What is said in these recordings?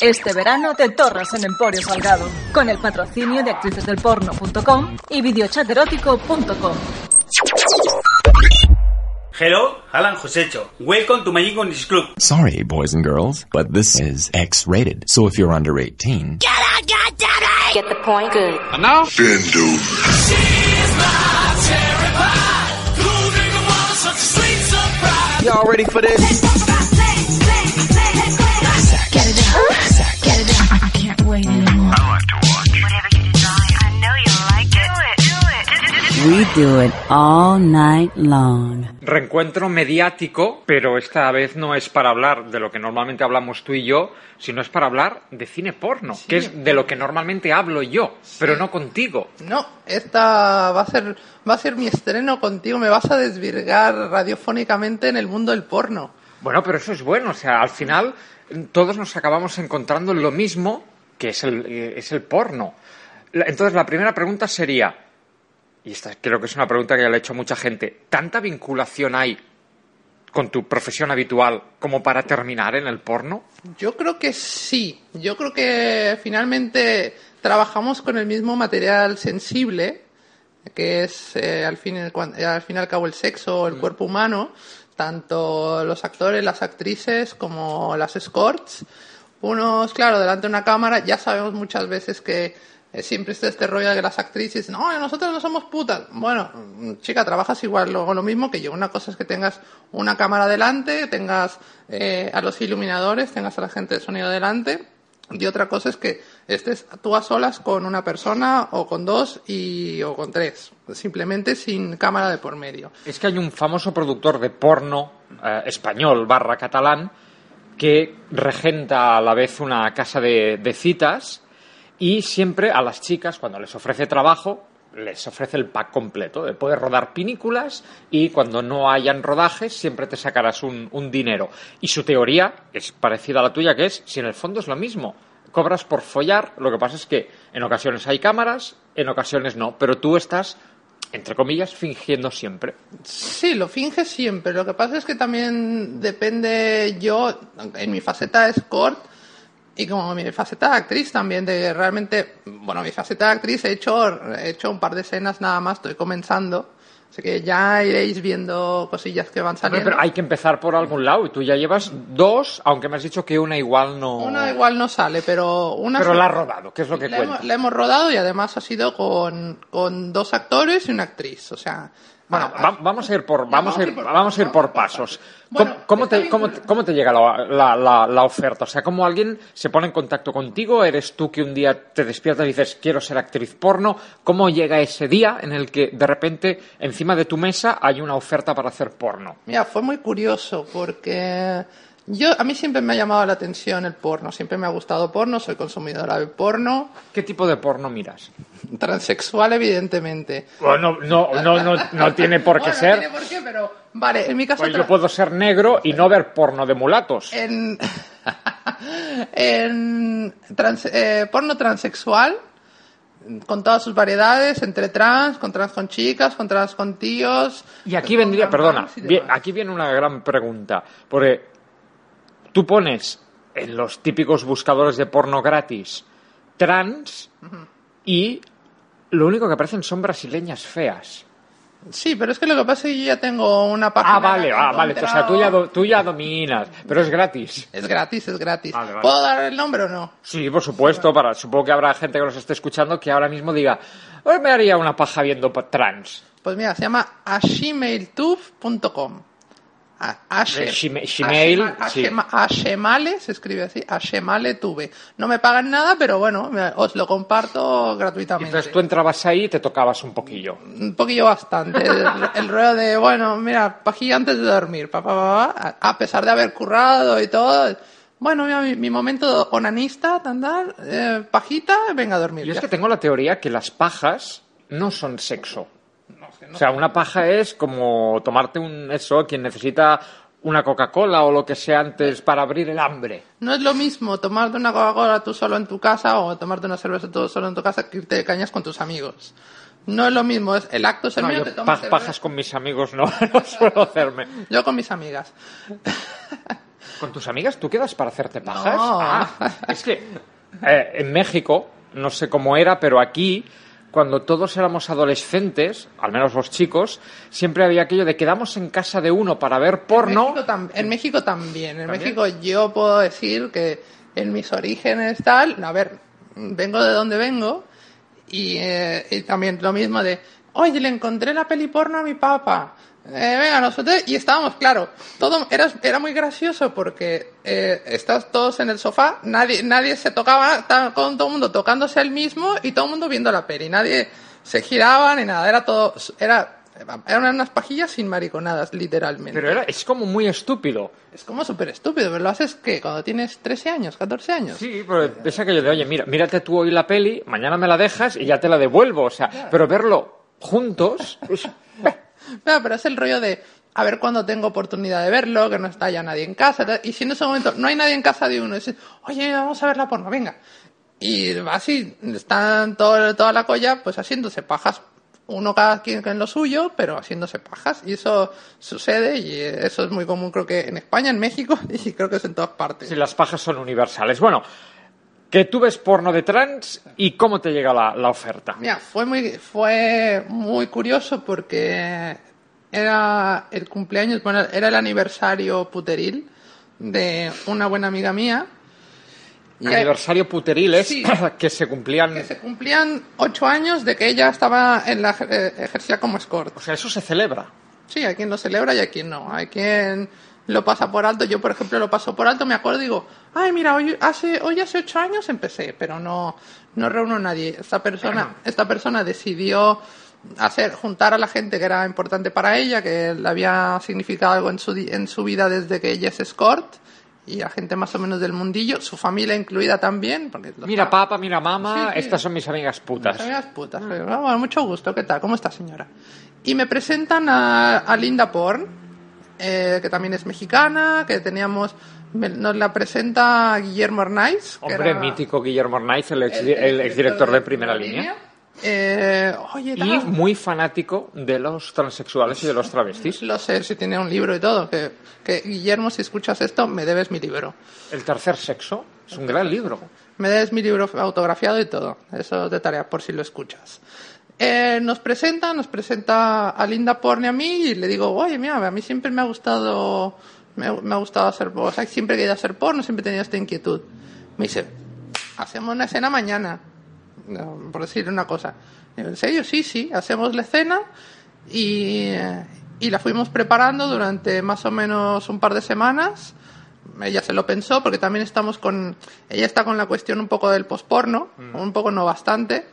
Este verano te torras en Emporio Salgado, con el patrocinio de actricesdelporno.com y videochaterótico.com. Hello, Alan Josecho. Welcome to my English club. Sorry, boys and girls, but this is X-rated. So if you're under 18, Get out, goddammit! Get the point? Good. And now? Y'all ready for this? Get it out. Get it out. I can't wait anymore. Whatever you desire. I know you like it. Do it. Do it. We do it all night long. Reencuentro mediático, pero esta vez no es para hablar de lo que normalmente hablamos tú y yo, sino es para hablar de cine porno, que es de lo que normalmente hablo yo, pero no contigo. No, esta va a ser va a ser mi estreno contigo. Me vas a desvirgar radiofónicamente en el mundo del porno. Bueno, pero eso es bueno, o sea, al final todos nos acabamos encontrando en lo mismo que es el, eh, es el porno. Entonces, la primera pregunta sería, y esta creo que es una pregunta que ya le he hecho a mucha gente, ¿tanta vinculación hay con tu profesión habitual como para terminar en el porno? Yo creo que sí. Yo creo que finalmente trabajamos con el mismo material sensible, que es eh, al, fin, al fin y al cabo el sexo, el cuerpo humano, tanto los actores, las actrices como las escorts. Unos, claro, delante de una cámara, ya sabemos muchas veces que eh, siempre está este rollo de las actrices, no, nosotros no somos putas. Bueno, chica, trabajas igual luego lo mismo que yo. Una cosa es que tengas una cámara delante, tengas eh, a los iluminadores, tengas a la gente de sonido delante. Y otra cosa es que estés tú a solas con una persona o con dos y, o con tres. Simplemente sin cámara de por medio. Es que hay un famoso productor de porno eh, español barra catalán que regenta a la vez una casa de, citas y siempre a las chicas, cuando les ofrece trabajo, les ofrece el pack completo de rodar pinículas y cuando no hayan rodajes siempre te sacarás un, un dinero. Y su teoría es parecida a la tuya, que es, si en el fondo es lo mismo, cobras por follar, lo que pasa es que en ocasiones hay cámaras, en ocasiones no, pero tú estás, entre comillas, fingiendo siempre. Sí, lo finge siempre. Lo que pasa es que también depende yo, en mi faceta de escort y como mi faceta de actriz también, de realmente, bueno, mi faceta de actriz he hecho, he hecho un par de escenas nada más, estoy comenzando. Así que ya iréis viendo cosillas que van saliendo. pero hay que empezar por algún lado y tú ya llevas dos, aunque me has dicho que una igual no... Una igual no sale, pero una Pero la has rodado, que es lo que la cuenta. hemos, la hemos rodado y además ha sido con, con dos actores y una actriz. O sea, Bueno, va- vamos a ir por, vamos a ir, vamos a ir por pasos. ¿Cómo, te, bien cómo, te- cómo te llega la- la oferta? O sea, ¿cómo alguien se pone en contacto contigo? ¿Eres tú que un día te despiertas y dices, quiero ser actriz porno? ¿Cómo llega ese día en el que de repente encima de tu mesa hay una oferta para hacer porno? Mira, fue muy curioso porque yo a mí siempre me ha llamado la atención el porno, siempre me ha gustado porno, soy consumidora de porno, ¿Qué tipo de porno miras? transexual evidentemente. Bueno, no, no, no, no tiene por qué Bueno, ser. No tiene por qué, pero vale, en mi caso Pues yo puedo ser negro y no ver porno de mulatos. en, en trans- eh, porno transexual con todas sus variedades, entre trans, con trans con chicas, con trans con tíos. Y aquí vendría, perdona, bien, aquí viene una gran pregunta. Porque tú pones en los típicos buscadores de porno gratis trans y lo único que aparecen son brasileñas feas. Sí, pero es que lo que pasa es que yo ya tengo una página. Ah, vale, ah, vale. O sea, tú ya, do- tú ya dominas, pero es gratis. Es gratis, es gratis. Vale, vale. ¿Puedo dar el nombre o no? Sí, por supuesto. Para, supongo que habrá gente que nos esté escuchando que ahora mismo diga, hoy me haría una paja viendo trans. Pues mira, se llama ashemailtube.com. A- Ashe-. Ashema- Ashemale, se escribe así, Ashemaletube. No me pagan nada, pero bueno, os lo comparto gratuitamente. Entonces tú entrabas ahí y te tocabas un poquillo. Un poquillo bastante. El, el rollo de, bueno, mira, pajilla antes de dormir, pa, pa, pa, pa. A pesar de haber currado y todo, Bueno, mira, mi, mi momento onanista, andar, eh, pajita, venga a dormir. Yo es Ya que tengo la teoría que las pajas no son sexo. O sea, una paja es como tomarte un eso, quien necesita una Coca-Cola o lo que sea antes para abrir el hambre. No es lo mismo tomarte una Coca-Cola tú solo en tu casa o tomarte una cerveza tú solo en tu casa que irte de cañas con tus amigos. No es lo mismo, es el acto es el No, mío, yo te pajas con mis amigos no, no suelo hacerme. Yo con mis amigas. ¿Con tus amigas tú quedas para hacerte pajas? No. Ah, es que eh, en México, no sé cómo era, pero aquí, cuando todos éramos adolescentes, al menos los chicos, siempre había aquello de quedamos en casa de uno para ver porno. En México, tam- en México también. En ¿También? México yo puedo decir que en mis orígenes tal, a ver, vengo de donde vengo y, eh, y también lo mismo de, oye, le encontré la peli porno a mi papá. Eh, venga, nosotros, y estábamos, claro, todo era, era muy gracioso porque eh, estás todos en el sofá, nadie, nadie se tocaba, estaba con todo el mundo tocándose el mismo y todo el mundo viendo la peli, nadie se giraba ni nada, era todo, era, eran unas pajillas sin mariconadas, literalmente. Pero era, es como muy estúpido. Es como súper estúpido, pero lo haces que cuando tienes 13 años, 14 años. Sí, pero es aquello de, oye, mira, mírate tú hoy la peli, mañana me la dejas y ya te la devuelvo. O sea, pero verlo juntos. pues, Pero es el rollo de a ver cuándo tengo oportunidad de verlo, que no está ya nadie en casa. Y si en ese momento no hay nadie en casa de uno, dices, oye, vamos a ver la porno, venga. Y así están todo, toda la colla, pues haciéndose pajas. Uno cada quien en lo suyo, pero haciéndose pajas. Y eso sucede y eso es muy común, creo que en España, en México, y creo que es en todas partes. si las pajas son universales. Bueno, que tú ves porno de trans y cómo te llega la, la oferta. Mira, fue muy, fue muy curioso porque era el cumpleaños, bueno, era el aniversario puteril de una buena amiga mía. Y Aniversario puteril es Sí. que se cumplían. que se cumplían ocho años de que ella estaba en la eh, ejercía como escort. O sea, eso se celebra. Sí, hay quien lo celebra y hay quien no. Hay quien lo pasa por alto. Yo, por ejemplo, lo paso por alto. Me acuerdo y digo, ay, mira, hoy hace, hoy hace ocho años empecé, pero no, no reúno a nadie. Esta persona, esta persona decidió hacer, juntar a la gente que era importante para ella, que le había significado algo en su, en su vida desde que ella es escort. Y a gente más o menos del mundillo, su familia incluida también. Porque Mira papa, mira mamá, Sí, sí. estas son mis amigas putas. mis amigas putas. Ah, bueno, mucho gusto, ¿qué tal? ¿Cómo está, señora? Y me presentan a, a Linda Porn, eh, que también es mexicana, que teníamos... nos la presenta Guillermo Arnaiz. Hombre, era mítico Guillermo Arnaiz, el, ex, el- el exdirector de Primera Línea. Eh, oye, Y muy fanático de los transexuales y de los travestis. Lo sé, si tiene un libro y todo. Que, que Guillermo, si escuchas esto, me debes mi libro. El tercer sexo es un gran libro. Me des mi libro autografiado y todo. Eso es de tarea por si lo escuchas. Eh, nos presenta, nos presenta a Linda Porn y a mí y le digo, oye, mira, a mí siempre me ha gustado, me, me ha gustado hacer porno. O sea, siempre he querido hacer porno, siempre he tenido esta inquietud. Me dice, hacemos una escena mañana, No, por decir una cosa. Digo, ¿En serio? Sí, sí, hacemos la escena y, eh, y la fuimos preparando durante más o menos un par de semanas ella se lo pensó porque también estamos con ella está con la cuestión un poco del posporno un poco no bastante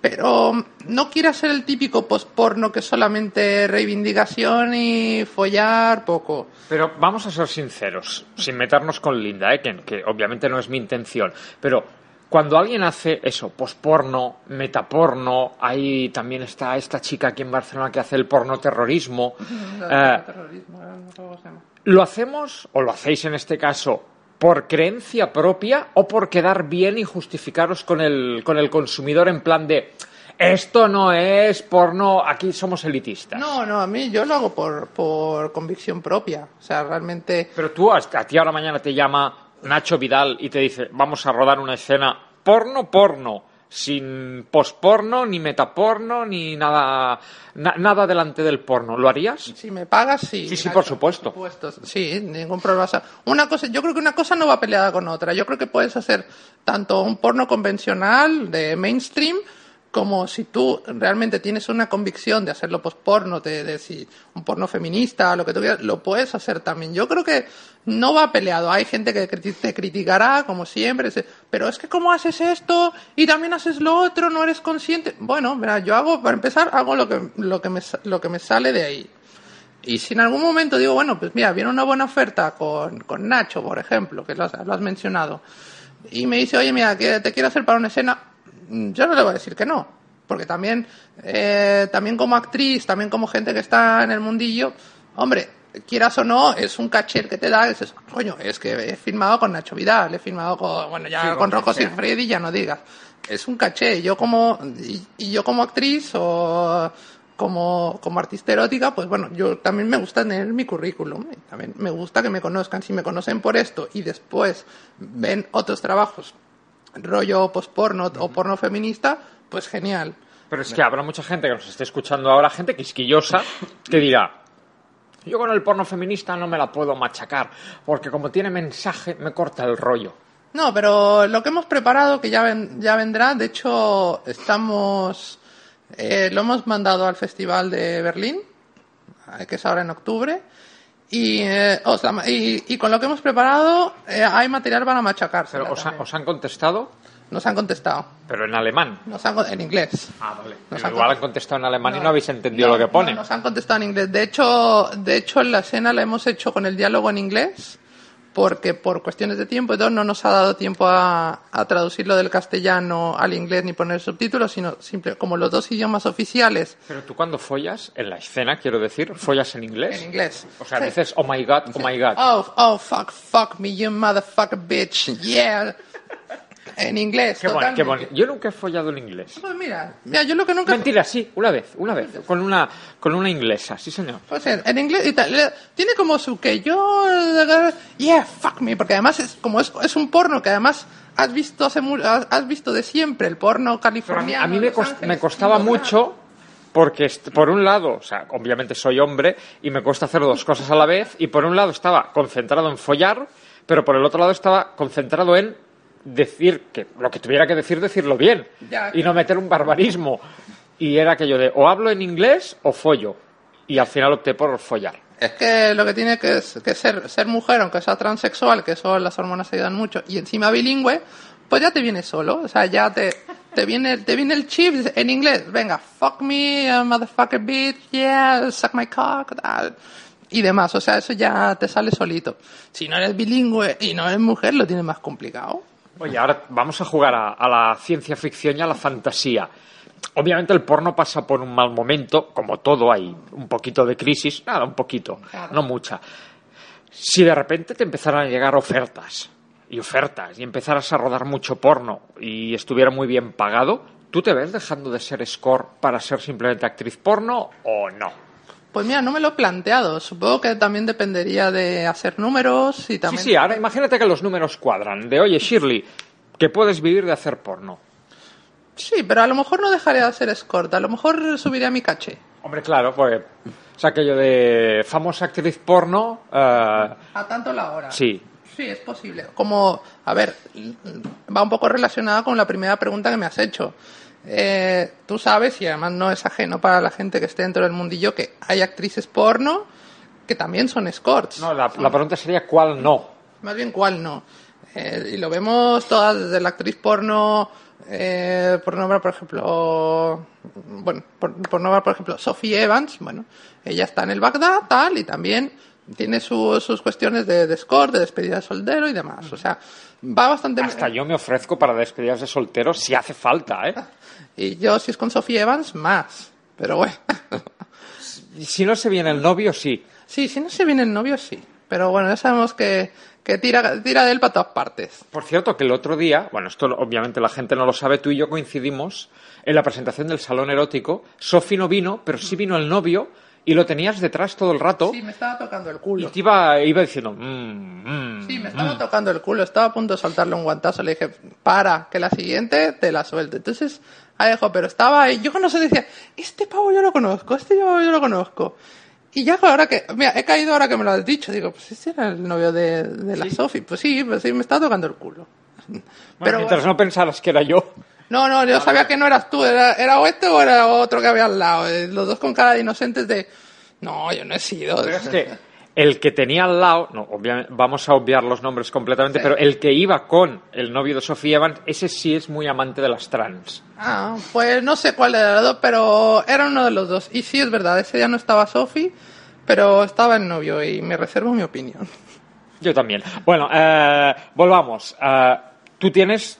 pero no quiere ser el típico posporno que solamente reivindicación y follar poco Pero vamos a ser sinceros, sin meternos con Linda, ¿eh? que, que obviamente no es mi intención. Pero cuando alguien hace eso, posporno, metaporno, ahí también está esta chica aquí en Barcelona que hace el porno terrorismo. eh, ¿Lo hacemos, o lo hacéis en este caso, por creencia propia o por quedar bien y justificaros con el, con el consumidor en plan de esto no es porno, aquí somos elitistas? no no a mí yo lo hago por por convicción propia o sea realmente Pero tú, a a ti ahora mañana te llama Nacho Vidal y te dice, vamos a rodar una escena porno, porno, sin posporno, ni metaporno, ni nada, na- nada delante del porno. ¿Lo harías? Si me pagas, sí. Sí, sí, por supuesto. Sí, ningún problema. O sea, una cosa, yo creo que una cosa no va peleada con otra. Yo creo que puedes hacer tanto un porno convencional de mainstream como si tú realmente tienes una convicción de hacerlo post-porno, de, de si un porno feminista, lo que tú quieras, lo puedes hacer también. Yo creo que no va peleado. Hay gente que te criticará, como siempre, pero es que ¿cómo haces esto? Y también haces lo otro, no eres consciente. Bueno, mira, yo hago, para empezar, hago lo que, lo que, me, lo que me sale de ahí. Y si en algún momento digo, bueno, pues mira, viene una buena oferta con, con Nacho, por ejemplo, que lo has, lo has mencionado, y me dice, oye, mira, te quiero hacer para una escena, yo no le voy a decir que no. Porque también, eh, también como actriz, también como gente que está en el mundillo, hombre, quieras o no, es un caché que te da, dices, coño, es que he filmado con Nacho Vidal, he filmado con, bueno, ya Sí, con Rocco. Freddy, ya no digas. Es un caché. Yo como, y, y yo como actriz o como, como artista erótica, pues bueno, yo también me gusta tener mi currículum. También me gusta que me conozcan. Si me conocen por esto y después ven otros trabajos, rollo post-porno o porno feminista, pues genial. Pero es que habrá mucha gente que nos esté escuchando ahora, gente quisquillosa, que dirá, yo con el porno feminista no me la puedo machacar, porque como tiene mensaje me corta el rollo. No, pero lo que hemos preparado, que ya, ven- ya vendrá, de hecho, estamos. eh, lo hemos mandado al Festival de Berlín, eh, que es ahora en octubre. Y, eh, os la y, y con lo que hemos preparado, eh, hay material para machacarse. Pero os, ha- os han contestado, Nos han contestado. pero en alemán. Nos han, en inglés. Ah, vale. Nos han Igual han contestado. contestado en alemán y No, no habéis entendido no, lo que pone. no, nos han contestado en inglés. De hecho, de hecho, la escena la hemos hecho con el diálogo en inglés, porque por cuestiones de tiempo no nos ha dado tiempo a, a traducirlo del castellano al inglés ni poner subtítulos, sino simple, como los dos idiomas oficiales Pero tú cuando follas, en la escena, quiero decir, follas en inglés. en inglés. O sea, Sí. dices, oh my god, oh my god. Oh, oh, fuck, fuck me, you motherfucker bitch, yeah. En inglés, qué qué. Yo nunca he follado en inglés. Pues mira, mira, yo lo que nunca... Mentira, sí, una vez, una vez, con una, con una inglesa, sí señor. Pues en, en inglés y tal, le- tiene como su que yo yeah fuck me porque además es como es, es un porno que además has visto hace mu- has, has visto de siempre el porno Pero a mí, californiano a mí me, Los cost- Ángeles, me costaba mucho porque est- por un lado, o sea, obviamente soy hombre y me cuesta hacer dos cosas a la vez y por un lado estaba concentrado en follar, pero por el otro lado estaba concentrado en decir que lo que tuviera que decir decirlo bien Ya. y no meter un barbarismo. Y era aquello de o hablo en inglés o follo. Y al final opté por follar. es que lo que tiene que, es- que ser ser mujer aunque sea transexual que eso las hormonas ayudan mucho y encima bilingüe pues ya te viene solo. O sea ya te te viene te viene el chip en inglés venga fuck me uh, motherfucker bitch yeah suck my cock tal y demás. O sea eso ya te sale solito. Si no eres bilingüe y no eres mujer lo tienes más complicado Oye, ahora vamos a jugar a, a la ciencia ficción y a la fantasía. Obviamente el porno pasa por un mal momento, como todo hay un poquito de crisis, nada, un poquito, no mucha. Si de repente te empezaran a llegar ofertas y ofertas y empezaras a rodar mucho porno y estuviera muy bien pagado, ¿tú te ves dejando de ser score para ser simplemente actriz porno o no? Pues mira, no me lo he planteado. Supongo que también dependería de hacer números y Sí, también. sí, ahora imagínate que los números cuadran. De, oye, Shirley, que puedes vivir de hacer porno. Sí, pero a lo mejor no dejaré de hacer escort. A lo mejor subiré a mi caché. Hombre, claro, pues o sea, aquello de famosa actriz porno, eh, A tanto la hora. sí. Sí, es posible. Como, a ver, va un poco relacionada con la primera pregunta que me has hecho. Eh, tú sabes, y además no es ajeno para la gente que esté dentro del mundillo, que hay actrices porno que también son escorts. No, la, la pregunta sería cuál no. Más bien, ¿cuál no? Eh, y lo vemos todas desde la actriz porno, eh, por nombrar, por ejemplo, bueno, por, por nombrar, por ejemplo, Sophie Evans, bueno, ella está en el Bagdad, tal, y también tiene su- sus cuestiones de, de score, de despedida de soltero y demás. O sea, va bastante... Hasta yo me ofrezco para despedidas de solteros si hace falta, ¿eh? Y yo, si es con Sophie Evans, más. Pero bueno. Y si no se viene el novio, sí. sí, si no se viene el novio, sí. Pero bueno, ya sabemos que, que tira, tira de él para todas partes. Por cierto, que el otro día, bueno, esto obviamente la gente no lo sabe, tú y yo coincidimos en la presentación del salón erótico. Sofi no vino, pero sí vino el novio y lo tenías detrás todo el rato Sí, me estaba tocando el y culo. te iba, iba diciendo, "Mm, mm". Sí, me estaba tocando el culo, estaba a punto de soltarle un guantazo. Le dije, para, que la siguiente te la suelte. Entonces, dejó, pero estaba ahí. Yo no sé, decía, este pavo yo lo conozco, este pavo yo lo conozco. Y ya ahora que, mira, he caído ahora que me lo has dicho, digo, pues este era el novio de, de la Sofi. Pues sí, pues sí, me estaba tocando el culo. Bueno, Pero mientras bueno. no pensaras que era yo. No, no, yo sabía que no eras tú, era, era o este o era otro que había al lado. eh, Los dos con cara de inocentes de, no, yo no he sido. Pero es que el que tenía al lado, no, obviamente, vamos a obviar los nombres completamente, Sí. pero el que iba con el novio de Sofía Evans, ese sí es muy amante de las trans. Ah, pues no sé cuál los dos, pero era uno de los dos. Y sí, es verdad, ese día no estaba Sofi, pero estaba el novio y me reservo mi opinión. Yo también. Bueno, eh, volvamos. Eh, tú tienes,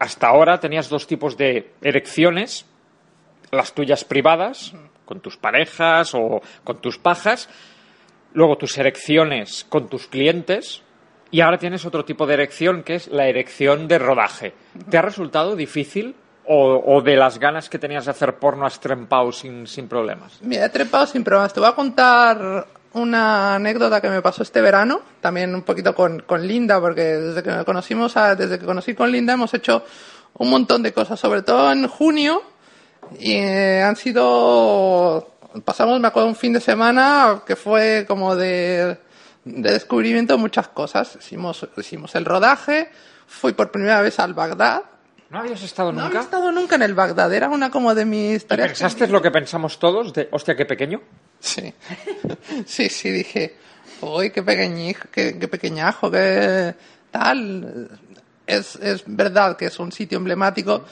hasta ahora tenías dos tipos de erecciones, las tuyas privadas, con tus parejas o con tus pajas, luego tus erecciones con tus clientes, y ahora tienes otro tipo de erección que es la erección de rodaje. ¿Te ha resultado difícil o, de las ganas que tenías de hacer porno has trempado sin, sin problemas? Mira, he trepado sin problemas. Te voy a contar una anécdota que me pasó este verano, también un poquito con, con Linda, porque desde que conocimos a- desde que conocí con Linda hemos hecho un montón de cosas, sobre todo en junio, y eh, han sido pasamos me acuerdo un fin de semana que fue como de, de descubrimiento de muchas cosas. Hicimos, hicimos el rodaje, fui por primera vez al Bagdad. ¿No habías estado No nunca? había estado nunca en el Bagdad, era una como de mis ¿Y tareas. ¿Pensaste lo que pensamos todos de, hostia, qué pequeño? Sí, sí, sí, dije, uy, qué pequeñijo, qué, qué pequeñajo, qué tal. Es, es verdad que es un sitio emblemático,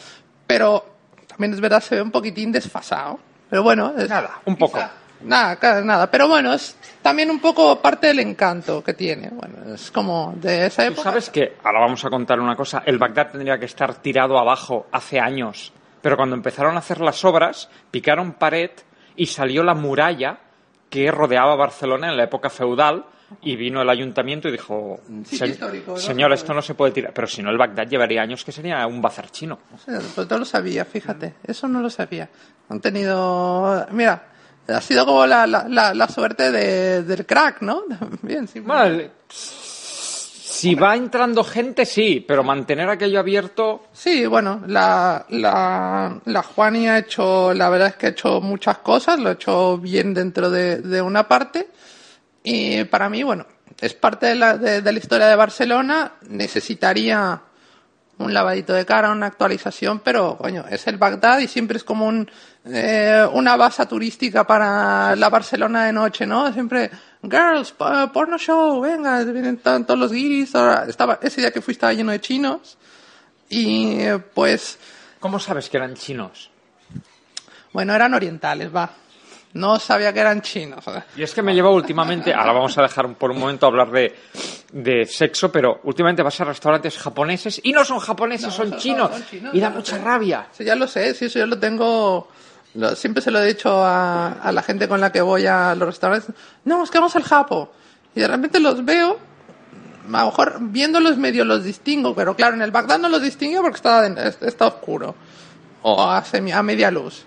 pero también es verdad se ve un poquitín desfasado. Pero bueno, es- Nada, un poco. Nada, nada, pero bueno, es también un poco parte del encanto que tiene. Bueno, es como de esa Tú época. sabes que, ahora vamos a contar una cosa, el Bagdad tendría que estar tirado abajo hace años, pero cuando empezaron a hacer las obras, picaron pared y salió la muralla que rodeaba Barcelona en la época feudal y vino el ayuntamiento y dijo, Sitio "Se- histórico, ¿no? señor, esto no se puede tirar, pero si no el Bagdad llevaría años que sería un bazar chino. Sí, no lo sabía, fíjate. Eso no lo sabía. Han tenido. Mira, ha sido como la, la, la, la suerte de, del crack, ¿no? Bien, sí. El- si va entrando gente, sí, pero mantener aquello abierto, Sí, bueno, la, la, la Juani ha hecho, la verdad es que ha hecho muchas cosas, lo ha hecho bien dentro de, de una parte. Y para mí, bueno, es parte de la, de, de la historia de Barcelona, necesitaría un lavadito de cara, una actualización, pero coño, es el Bagdad y siempre es como un, eh, una base turística para la Barcelona de noche, ¿no? Siempre, girls, po- porno show, venga, vienen to- todos los guiris, ahora- estaba, ese día que fui estaba lleno de chinos y pues, ¿cómo sabes que eran chinos? bueno, eran orientales, va. No sabía que eran chinos. Y es que me lleva últimamente, ahora vamos a dejar por un momento hablar de, de sexo, pero últimamente vas a restaurantes japoneses y no son japoneses, son, son- chinos. son chinos, y da mucha sé. rabia. Sí, ya lo sé, sí, eso yo lo tengo. lo- siempre se lo he dicho a, a la gente con la que voy a los restaurantes. No, es que vamos al Japo. Y de repente los veo. A lo mejor viéndolos medio los distingo, pero claro, en el Bagdad no los distingo porque está, está oscuro. O a, semi- a media luz.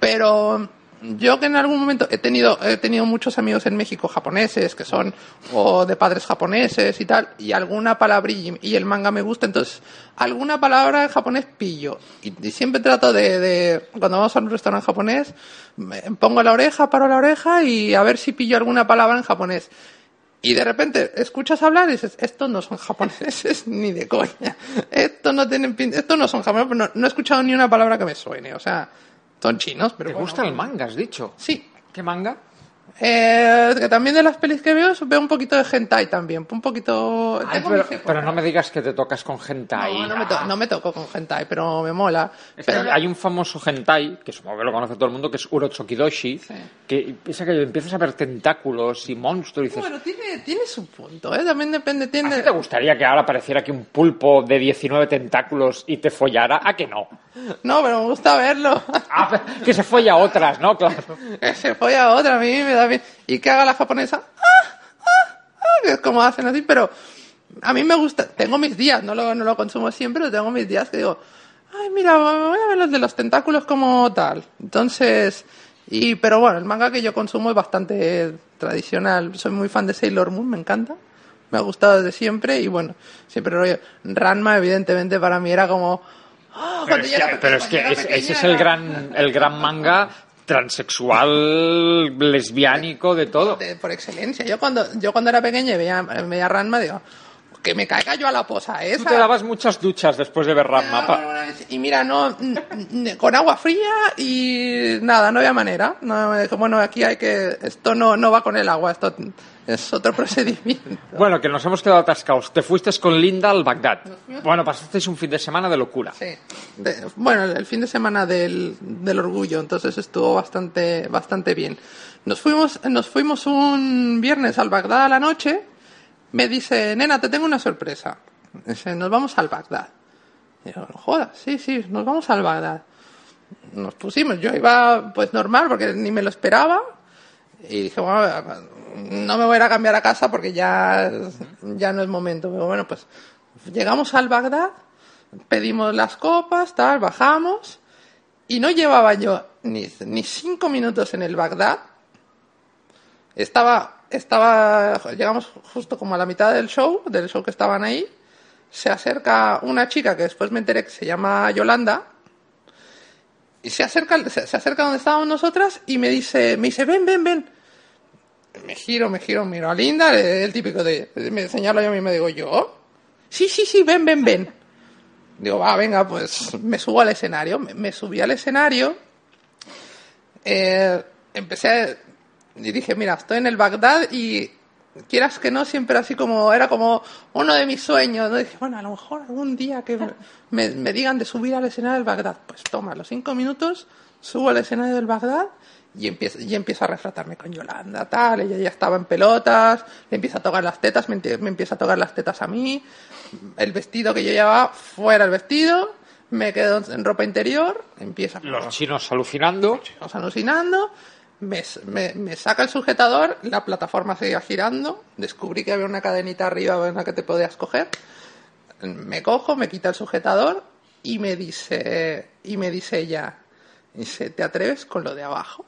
Pero yo que en algún momento he tenido, he tenido muchos amigos en México japoneses que son o de padres japoneses y tal, y alguna palabrilla, y el manga me gusta, entonces alguna palabra en japonés pillo. Y, siempre trato de, de, cuando vamos a un restaurante japonés, pongo la oreja, paro la oreja y a ver si pillo alguna palabra en japonés. Y de repente escuchas hablar y dices, estos no son japoneses ni de coña. Estos no tienen estos no son japoneses, no, no he escuchado ni una palabra que me suene. O sea, son chinos, pero ¿Te bueno. gusta el manga, has dicho? Sí. ¿Qué manga? Eh, que también de las pelis que veo, veo un poquito de hentai también. Un poquito... Ay, pero, pero no me digas que te tocas con hentai. No, no me, to- no me toco con hentai, pero me mola. Es que Pero- hay un famoso hentai, que supongo que lo conoce todo el mundo, que es Urotsukidoshi, que piensa que empiezas a ver tentáculos y monstruos y dices, Bueno, tiene, tiene su punto, ¿eh? También depende... ¿a Tiene... ti te gustaría que ahora apareciera aquí un pulpo de 19 tentáculos y te follara? ¿A que no? No, pero me gusta verlo. Ah, que se folla a otras, ¿no? Claro. que se fue a otra, a mí me da bien. Y que haga la japonesa, ah, ah, ah, que es como hacen así, pero a mí me gusta, tengo mis días, no lo, no lo consumo siempre, pero tengo mis días que digo, ay, mira, voy a ver los de los tentáculos como tal. Entonces, y, pero bueno, el manga que yo consumo es bastante tradicional, soy muy fan de Sailor Moon, me encanta. Me ha gustado desde siempre y bueno, siempre rollo. Ranma, evidentemente, para mí era como. ah, Pero es que, pero es que es- ese es el gran, el gran manga transexual, lesbiánico, de todo. de- por excelencia. Yo cuando, yo cuando era pequeña y veía, veía Ranma, digo, que me caiga yo a la posa Tú esa. te dabas muchas duchas después de ver bueno, bueno, Y mira, no, con agua fría y nada, no había manera. No, bueno, aquí hay que, esto no, no va con el agua, esto es otro procedimiento. Bueno, que nos hemos quedado atascados. Te fuiste con Linda al Bagdad. Bueno, pasasteis un fin de semana de locura. Sí. De- bueno, el fin de semana del, del orgullo, entonces estuvo bastante, bastante bien. Nos fuimos, nos fuimos un viernes al Bagdad a la noche. Me dice, nena, te tengo una sorpresa. Dice, nos vamos al Bagdad. Y yo, no jodas, sí, sí, nos vamos al Bagdad. Nos pusimos, yo iba pues normal porque ni me lo esperaba. Y dije, bueno, no me voy a ir a cambiar a casa porque ya, ya no es momento. Pero bueno, pues llegamos al Bagdad, pedimos las copas, tal, bajamos. Y no llevaba yo ni, ni cinco minutos en el Bagdad. Estaba, estaba, llegamos justo como a la mitad del show, del show que estaban ahí. Se acerca una chica que después me enteré que se llama Yolanda. Se acerca, se, acerca donde estábamos nosotras y me dice, me dice, ven, ven, ven. Me giro, me giro, miro a Linda, el típico de, me señalo yo a mí y me digo, ¿yo? Sí, sí, sí, ven, ven, ven. Digo, va, venga, pues me subo al escenario. Me, subí al escenario. Eh, empecé y dije, mira, estoy en el Bagdad y quieras que no, siempre así como, era como uno de mis sueños. ¿no? Dije, bueno, a lo mejor algún día que me, me digan de subir al escenario del Bagdad. Pues toma, los cinco minutos subo al escenario del Bagdad y empiezo, y empiezo a refratarme con Yolanda, tal, ella ya estaba en pelotas, le empieza a tocar las tetas, me, me empieza a tocar las tetas a mí, el vestido que yo llevaba fuera el vestido, me quedo en ropa interior, empieza Los chinos alucinando. Vamos alucinando, me, me, me saca el sujetador, la plataforma seguía girando, descubrí que había una cadenita arriba en la que te podías coger, me cojo, me quita el sujetador y me dice, y me dice ella, dice, ¿te atreves con lo de abajo?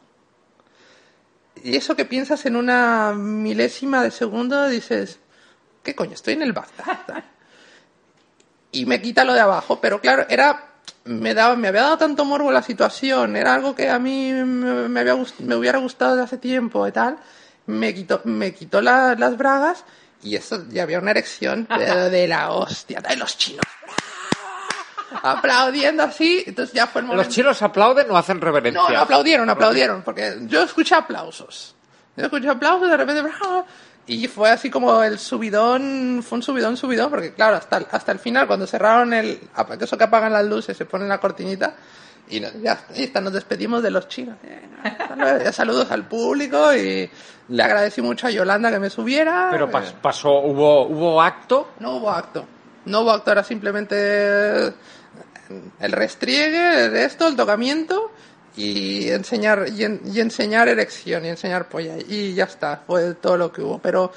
Y eso que piensas en una milésima de segundo, dices, ¿qué coño? Estoy en el Bagdad. y me quita lo de abajo, pero claro, era me daba me había dado tanto morbo la situación, era algo que a mí me, había me hubiera gustado de hace tiempo y tal. Me quitó me quitó la- las bragas y eso ya había una erección pero de la hostia, de los chinos. Aplaudiendo así, entonces ya fue el momento. Los chinos aplauden o hacen reverencia. No, no, aplaudieron, aplaudieron, porque yo escuché aplausos. Yo escuché aplausos, de repente, ¡bra! y fue así como el subidón, fue un subidón, subidón, porque claro, hasta, el- hasta el final, cuando cerraron el, eso que apagan las luces, se pone la cortinita, y no- ya, ahí está, nos despedimos de los chinos. Ya Saludos al público, y le agradecí mucho a Yolanda que me subiera. Pero Eh, pas- pasó, hubo, hubo acto. no hubo acto. No hubo acto, era simplemente el restriegue de esto, el tocamiento y enseñar y, en- y enseñar erección y enseñar polla y ya está, fue todo lo que hubo. Pero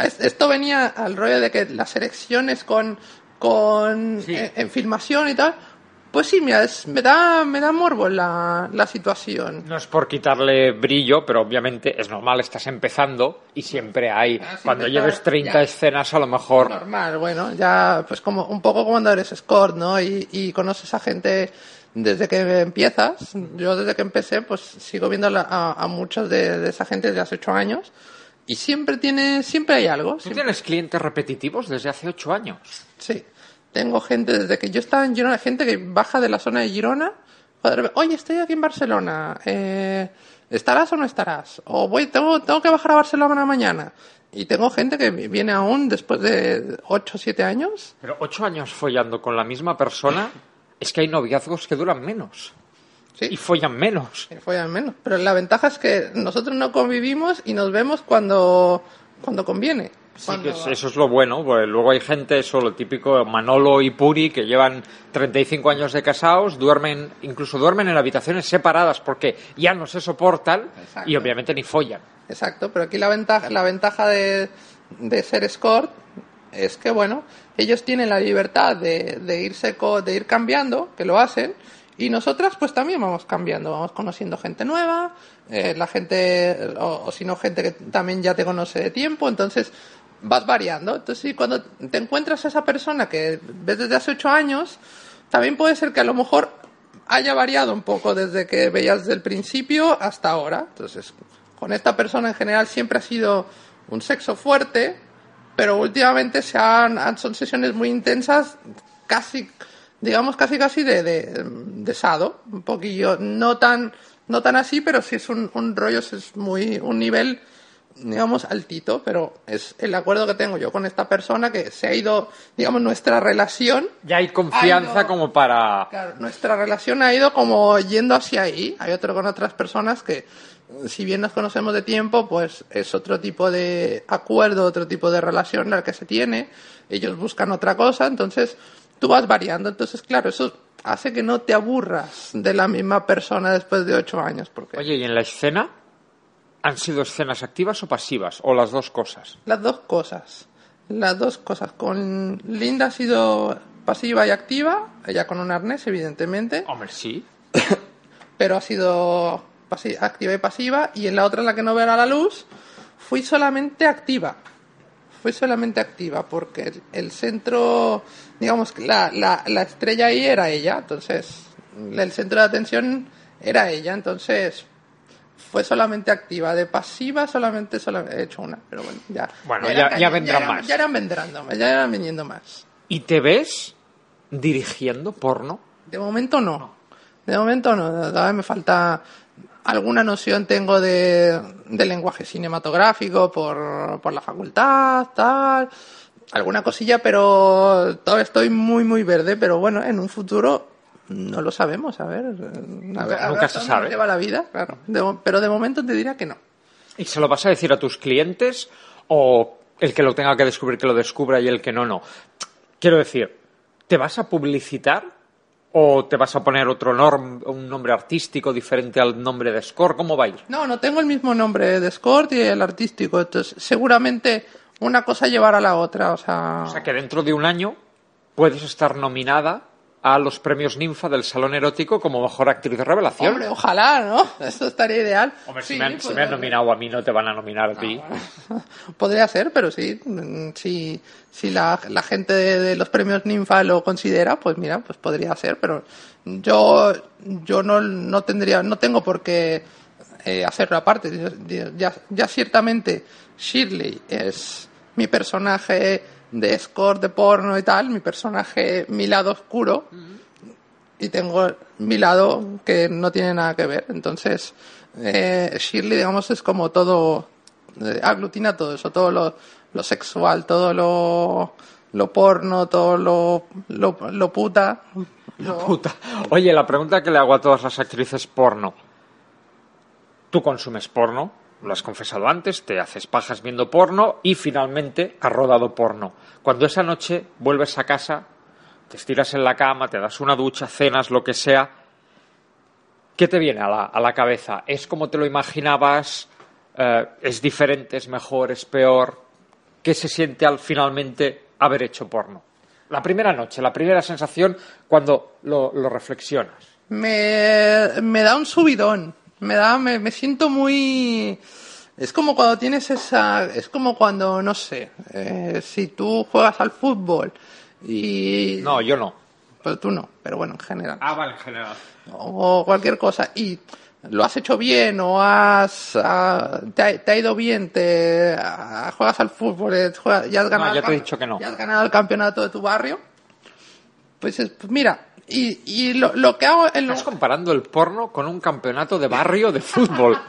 es- esto venía al rollo de que las erecciones con con Sí. en, en filmación y tal, pues sí, mira, es- me da me da morbo la, la situación. No es por quitarle brillo, pero obviamente es normal, estás empezando y siempre hay. Ah, cuando empezar, lleves 30 ya. escenas, a lo mejor. Normal, bueno, ya pues como un poco como cuando eres escort, ¿no? Y, y conoces a gente desde que empiezas. Yo desde que empecé, pues sigo viendo a, a, a muchos de, de esa gente desde hace ocho años y siempre tiene, siempre hay algo. ¿Tú siempre- tienes clientes repetitivos desde hace 8 años? Sí, tengo gente desde que yo estaba en Girona, gente que baja de la zona de Girona. joder, Oye, estoy aquí en Barcelona. Eh, ¿Estarás o no estarás? O voy, tengo, tengo que bajar a Barcelona mañana. Y tengo gente que viene aún después de 8 o 7 años. Pero 8 años follando con la misma persona, es que hay noviazgos que duran menos. Sí. Y follan menos. follan menos. Pero la ventaja es que nosotros no convivimos y nos vemos cuando, cuando conviene. Sí, que eso es lo bueno, porque luego hay gente, eso lo típico, Manolo y Puri, que llevan 35 años de casados, duermen, incluso duermen en habitaciones separadas porque ya no se soportan Exacto. y obviamente ni follan. Exacto, pero aquí la ventaja, la ventaja de, de ser escort es que, bueno, ellos tienen la libertad de, de irse de ir cambiando, que lo hacen, y nosotras pues también vamos cambiando, vamos conociendo gente nueva, eh, la gente, o, o si no, gente que también ya te conoce de tiempo, entonces vas variando. Entonces, sí, cuando te encuentras a esa persona que ves desde hace ocho años, también puede ser que a lo mejor haya variado un poco desde que veías desde el principio hasta ahora. Entonces, con esta persona en general siempre ha sido un sexo fuerte, pero últimamente se han, son sesiones muy intensas, casi, digamos casi casi de, de, de sado, un poquillo, no tan, no tan así, pero sí es un, un rollo, es muy, un nivel, digamos, altito, pero es el acuerdo que tengo yo con esta persona que se ha ido, digamos, nuestra relación Ya hay confianza como para... Claro, nuestra relación ha ido como yendo hacia ahí. Hay otro con otras personas que, si bien nos conocemos de tiempo, pues es otro tipo de acuerdo, otro tipo de relación la que se tiene. Ellos buscan otra cosa, entonces tú vas variando. Entonces, claro, eso hace que no te aburras de la misma persona después de ocho años. Porque Oye, ¿y en la escena han sido escenas activas o pasivas? ¿O las dos cosas? las dos cosas. Las dos cosas. Con Linda ha sido pasiva y activa, ella con un arnés, evidentemente. Hombre, sí. pero ha sido activa y pasiva, y en la otra, en la que no verá la luz, fui solamente activa. Fui solamente activa, porque el, el centro, digamos, la, la estrella ahí era ella, entonces, el centro de atención era ella, entonces, fue solamente activa. De pasiva solamente, solamente he hecho una, pero bueno, ya. Bueno, ya- ya vendrán más. Ya eran vendrando, ya eran viniendo más. ¿Y te ves dirigiendo porno? De momento no. De momento no. Todavía me falta alguna noción tengo de, de lenguaje cinematográfico por, por la facultad, tal. Alguna cosilla, pero todavía estoy muy, muy verde. Pero bueno, en un futuro no lo sabemos. A ver. A ver, a ver nunca se sabe. lleva la vida, claro. De pero de momento te diría que no. ¿Y se lo vas a decir a tus clientes o el que lo tenga que descubrir que lo descubra y el que no, no? Quiero decir, ¿te vas a publicitar o te vas a poner otro norm- un nombre artístico diferente al nombre de Score? ¿Cómo va a ir? No, no tengo el mismo nombre de Scott y el artístico. Entonces, seguramente una cosa llevará a la otra. O sea, O sea que dentro de un año puedes estar nominada a los premios Ninfa del Salón Erótico como mejor actriz de revelación. hombre, ojalá, ¿no? Esto estaría ideal. Hombre, si, me han, si me han nominado a mí, no te van a nominar a ti. Podría ser, pero sí, mm, si, si la, la gente de, de los premios Ninfa lo considera, pues mira, pues podría ser, pero yo, yo no, no tendría, no tengo por qué eh, hacerlo aparte. Ya, ya, ya ciertamente Shirley es mi personaje de escort de porno y tal, mi personaje, mi lado oscuro, y tengo mi lado que no tiene nada que ver. Entonces, eh, Shirley, digamos, es como todo, eh, aglutina todo eso, todo lo, lo sexual, todo lo, lo porno, todo lo, lo, puta. lo- Puta. Oye, la pregunta que le hago a todas las actrices porno. Tú consumes porno, lo has confesado antes, te haces pajas viendo porno y finalmente has rodado porno. Cuando esa noche vuelves a casa, te estiras en la cama, te das una ducha, cenas, lo que sea, ¿qué te viene a la, a la cabeza? ¿Es como te lo imaginabas? Eh, ¿Es diferente? ¿Es mejor? ¿Es peor? ¿Qué se siente al finalmente haber hecho porno? La primera noche, la primera sensación cuando lo, lo reflexionas. me, me da un subidón. Me da, me, me siento muy. Es como cuando tienes esa. Es como cuando, no sé, eh, si tú juegas al fútbol y. No, yo no. Pero tú no, pero bueno, en general. Ah, vale, en general. O cualquier cosa. Y lo has hecho bien o has. ah, te, ha, te ha ido bien, te ah, juegas al fútbol eh, juegas- y has ganado. ya te he dicho que no. y has ganado el campeonato de tu barrio. Pues, es- pues mira, y, y lo, lo que hago en lo- Estás comparando el porno con un campeonato de barrio de fútbol.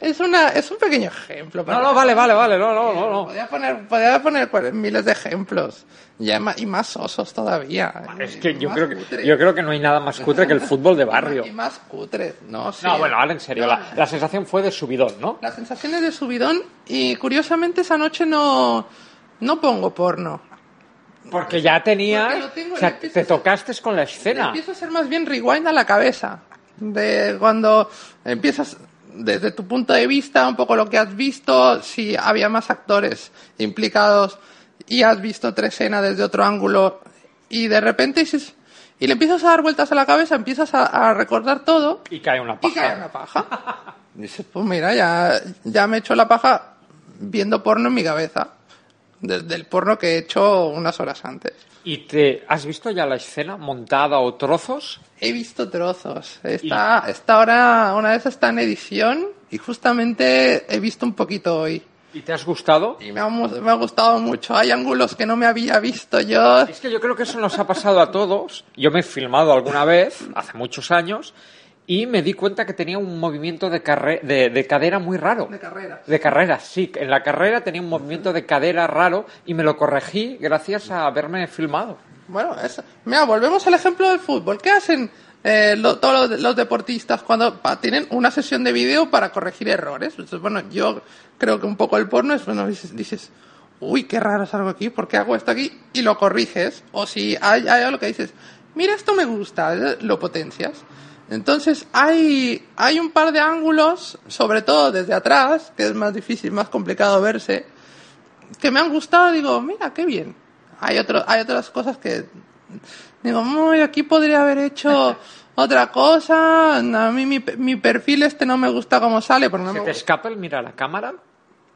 Es, una, es un pequeño ejemplo. No, no, vale, vale, vale, no, no, no, no. Podría poner, podría poner miles de ejemplos. Y, hay ma- y más osos todavía. Es que yo creo que, yo creo que no hay nada más cutre que el fútbol de barrio. Y más cutres, ¿no? Sí. No, bueno, ahora en serio, la, la sensación fue de subidón, ¿no? Las sensaciones de subidón y curiosamente esa noche no, no pongo porno. Porque ya tenías... tengo, O sea, empiezo te a tocaste con la escena. Empiezo a hacer más bien rewind a la cabeza. De cuando empiezas desde tu punto de vista, un poco lo que has visto, si había más actores implicados y has visto otra escena desde otro ángulo y de repente dices, y le empiezas a dar vueltas a la cabeza, empiezas a, a recordar todo Y cae una y cae paja. una paja. Dices, pues mira, ya, ya me he hecho la paja viendo porno en mi cabeza. Desde el porno que he hecho unas horas antes. ¿Y te has visto ya la escena montada o trozos? He visto trozos. Está, está ahora, una vez está en edición y justamente he visto un poquito hoy. ¿Y te has gustado? Y me ha, me ha gustado mucho. Hay ángulos que no me había visto yo. Es que yo creo que eso nos ha pasado a todos. Yo me he filmado alguna vez, hace muchos años, y me di cuenta que tenía un movimiento de, carre- de, de cadera muy raro. De carrera. De carrera, sí. En la carrera tenía un movimiento de cadera raro y me lo corregí gracias a haberme filmado. Bueno, es- mira, volvemos al ejemplo del fútbol. ¿Qué hacen eh, lo- todos los, los deportistas cuando pa- tienen una sesión de vídeo para corregir errores? Entonces, bueno, yo creo que un poco el porno es, bueno, dices, dices uy, qué raro es algo aquí, ¿por qué hago esto aquí? Y lo corriges. O si hay, hay algo que dices, mira, esto me gusta, lo potencias. Entonces, hay, hay un par de ángulos, sobre todo desde atrás, que es más difícil, más complicado verse, que me han gustado, digo, mira, qué bien. Hay, otro, hay otras cosas que digo, "Uy, aquí podría haber hecho otra cosa, a mí mi, mi perfil este no me gusta cómo sale, porque no ¿Se me te gusta". escapa el mirar a la cámara?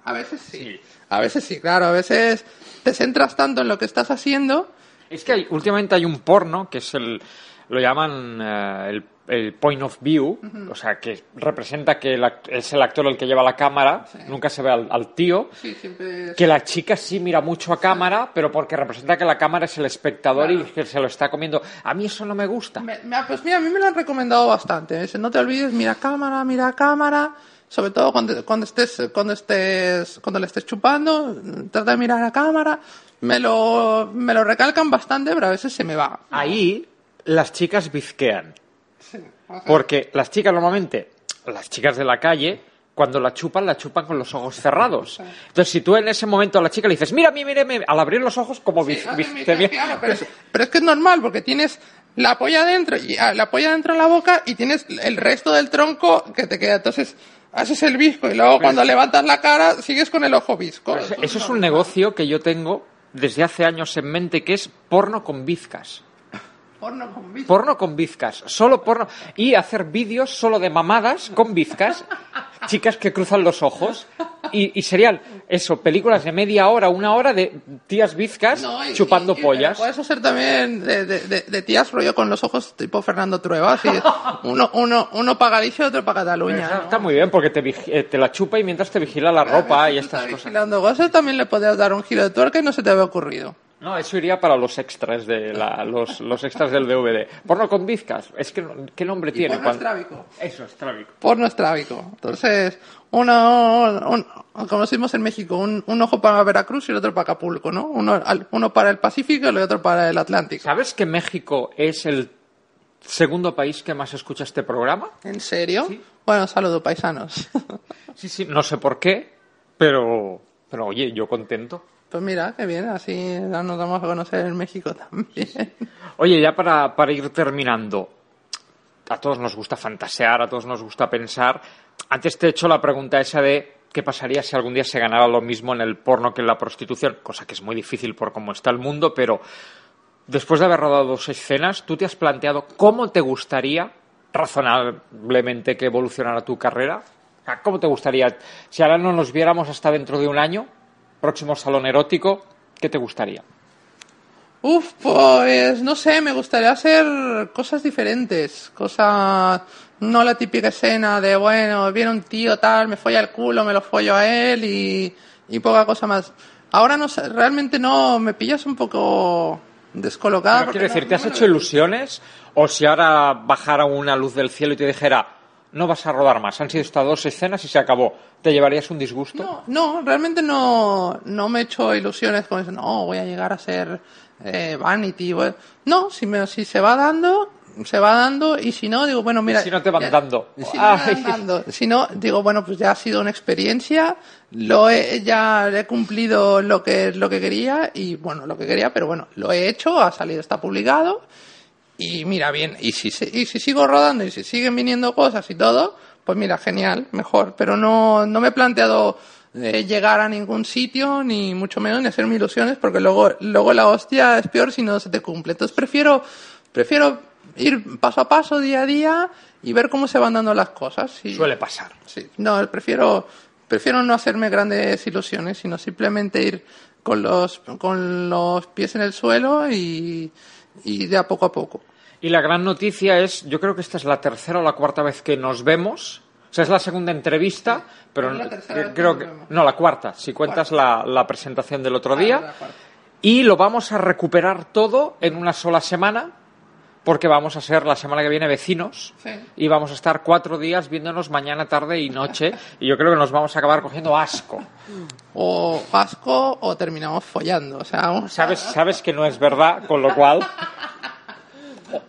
A veces sí. A veces sí, claro, a veces te centras tanto en lo que estás haciendo. Es que hay- últimamente hay un porno que es el. Lo llaman eh, el, el point of view, o sea, que representa que el es el actor el que lleva la cámara, nunca se ve al, al tío. Sí, siempre Que la chica sí mira mucho a cámara, pero porque representa que la cámara es el espectador y que se lo está comiendo. A mí eso no me gusta. Me- me- pues mira, a mí me lo han recomendado bastante. Dice, no te olvides, mira cámara, mira cámara. Sobre todo cuando, cuando estés, cuando estés, cuando le estés chupando, trata de mirar a cámara. Me lo, me lo recalcan bastante, pero a veces se me va. Ahí las chicas bizquean. Porque las chicas normalmente, las chicas de la calle, cuando la chupan, la chupan con los ojos cerrados. Entonces, si tú en ese momento a la chica le dices, mira, mira, mira, al abrir los ojos, como Sí, pero, es, pero es que es normal, porque tienes la polla dentro, y ah, la polla dentro en la boca, y tienes el resto del tronco que te queda. Entonces, haces el visco, y luego cuando levantas la cara, sigues con el ojo visco. Eso es un negocio que yo tengo desde hace años en mente, que es porno con bizcas. Porno con visco. Porno con bizcas, solo porno. Y hacer vídeos solo de mamadas con bizcas, chicas que cruzan los ojos. Y, y serían eso, películas de media hora, una hora de tías bizcas No, y- chupando y- pollas. Puedes hacer también de, de, de, de tías rollo con los ojos tipo Fernando Trueba, así. uno, uno, uno para Galicia y otro para Cataluña. Está, ¿no? está muy bien porque te, eh, te la chupa y mientras te vigila la ropa y estas cosas. Vigilando cosas también le podrías dar un giro de tuerca y no se te había ocurrido. No, eso iría para los extras de la, los, los extras del DVD. Porno con bizcas. Es que qué nombre tiene. porno Cuando- estrábico. Eso, estrábico. Porno estrábico. Entonces, uno, un- como decimos en México, un, un ojo para Veracruz y el otro para Acapulco, ¿no? Uno, al- uno para el Pacífico y el otro para el Atlántico. ¿Sabes que México es el segundo país que más escucha este programa? ¿En serio? Bueno, saludo, paisanos. Sí, sí, no sé por qué, pero, pero oye, yo contento. Pues mira, qué bien, así nos vamos a conocer en México también. Oye, ya para, para ir terminando, a todos nos gusta fantasear, a todos nos gusta pensar. Antes te he hecho la pregunta esa de qué pasaría si algún día se ganara lo mismo en el porno que en la prostitución, cosa que es muy difícil por cómo está el mundo, pero después de haber rodado dos escenas, ¿tú te has planteado cómo te gustaría razonablemente que evolucionara tu carrera? ¿Cómo te gustaría? Si ahora no nos viéramos hasta dentro de un año, próximo salón erótico, ¿qué te gustaría? Uf, pues no sé, me gustaría hacer cosas diferentes, cosas, no la típica escena de, bueno, viene un tío tal, me folla el culo, me lo follo a él y, y poca cosa más. Ahora no sé, realmente no, me pillas un poco descolocada. Pero quiero no- decir, ¿te has no hecho ilusiones? O si ahora bajara una luz del cielo y te dijera, no vas a rodar más, han sido estas dos escenas y se acabó, ¿te llevarías un disgusto? No, no, realmente no, no me he hecho ilusiones con eso. No, voy a llegar a ser eh, Vanity. voy- No, si, me, si se va dando, se va dando. Y si no, digo, bueno, mira. Si no te van ya- dando. Si no, me van Ay. dando. Si no, digo, bueno, pues ya ha sido una experiencia. Lo he, ya he cumplido lo que, lo que quería. Y bueno, lo que quería, pero bueno, lo he hecho, ha salido, está publicado. Y mira, bien, y si, y si sigo rodando y si siguen viniendo cosas y todo, pues mira, genial, mejor. Pero no, no me he planteado eh, llegar a ningún sitio, ni mucho menos, ni hacerme ilusiones, porque luego, luego la hostia es peor si no se te cumple. Entonces prefiero, prefiero ir paso a paso, día a día, y ver cómo se van dando las cosas. Y- Suele pasar. Sí, no, prefiero, prefiero no hacerme grandes ilusiones, sino simplemente ir con los, con los pies en el suelo y, y de a poco a poco. Y la gran noticia es, yo creo que esta es la tercera o la cuarta vez que nos vemos, O sea, es la segunda entrevista, pero vez que creo que... No, la cuarta, si cuentas la, la presentación del otro día. la cuarta. Y lo vamos a recuperar todo en una sola semana, porque vamos a ser la semana que viene vecinos Sí. y vamos a estar cuatro días viéndonos mañana, tarde y noche. y yo creo que nos vamos a acabar cogiendo asco. O asco o terminamos follando. O sea, vamos a- Sabes, sabes que no es verdad, con lo cual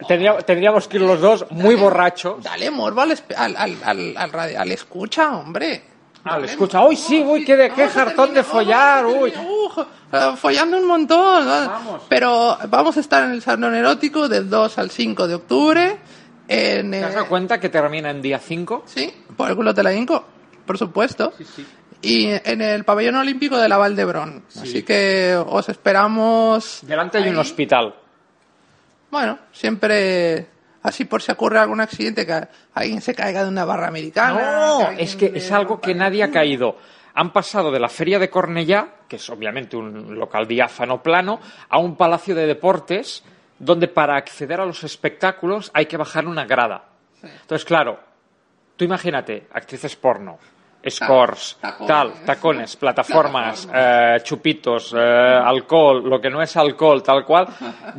tendría- tendríamos que ir los dos muy borrachos. Dale morbo al, al, al escucha, hombre. Ah, le escucha, uy, sí, uy, qué, de, qué jartón de follar, uy. uh, eh, follando un montón. Vamos. Pero vamos a estar en el Salón Erótico del 2 al 5 de octubre. En, ¿Te has eh, dado cuenta que termina en día 5? Sí, por el culo te la hinco, por supuesto. Y en el pabellón olímpico de la Valdebrón. Así que os esperamos. Delante hay un hospital. Bueno, siempre. Así por si ocurre algún accidente, que alguien se caiga de una barra americana. No, es que es algo que nadie ha caído. Han pasado de la Feria de Cornellá, que es obviamente un local diáfano plano, a un palacio de deportes donde para acceder a los espectáculos hay que bajar una grada. Entonces, claro, tú imagínate, actrices porno, scores, tacones. tal, tacones, plataformas, eh, chupitos, eh, alcohol, lo que no es alcohol, tal cual.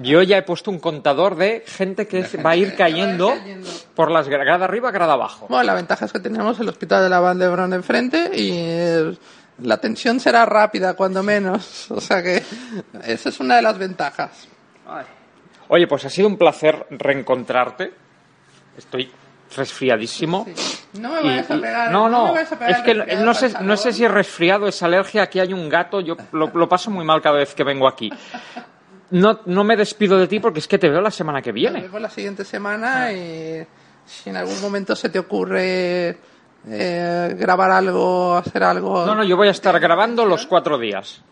Yo ya he puesto un contador de gente que va a ir cayendo cayendo. por las gra- grada arriba, grada abajo. Bueno, la ventaja es que tenemos el hospital de la Valdebrón enfrente y la tensión será rápida, cuando menos. O sea que esa es una de las ventajas. Oye, pues ha sido un placer reencontrarte. Estoy resfriadísimo. No me Y- vayas a pegar. no, no, vayas a pegar es que no, no sé, no sé si es resfriado, es alergia, aquí hay un gato, yo lo, lo paso muy mal cada vez que vengo aquí. No, no me despido de ti porque es que te veo la semana que viene. vemos la siguiente semana y si en algún momento se te ocurre eh, grabar algo, hacer algo, No, no, yo voy a estar grabando los cuatro días.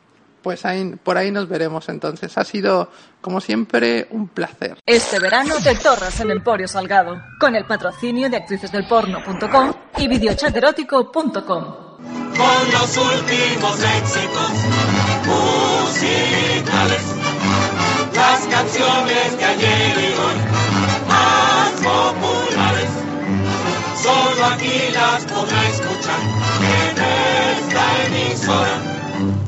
Pues ahí, por ahí nos veremos entonces. Ha sido, como siempre, un placer. Este verano te torras en Emporio Salgado, con el patrocinio de actricesdelporno.com y videochaterótico.com. con los últimos éxitos musicales. Las canciones de ayer y hoy más populares. Solo aquí las podrá escuchar en esta emisora.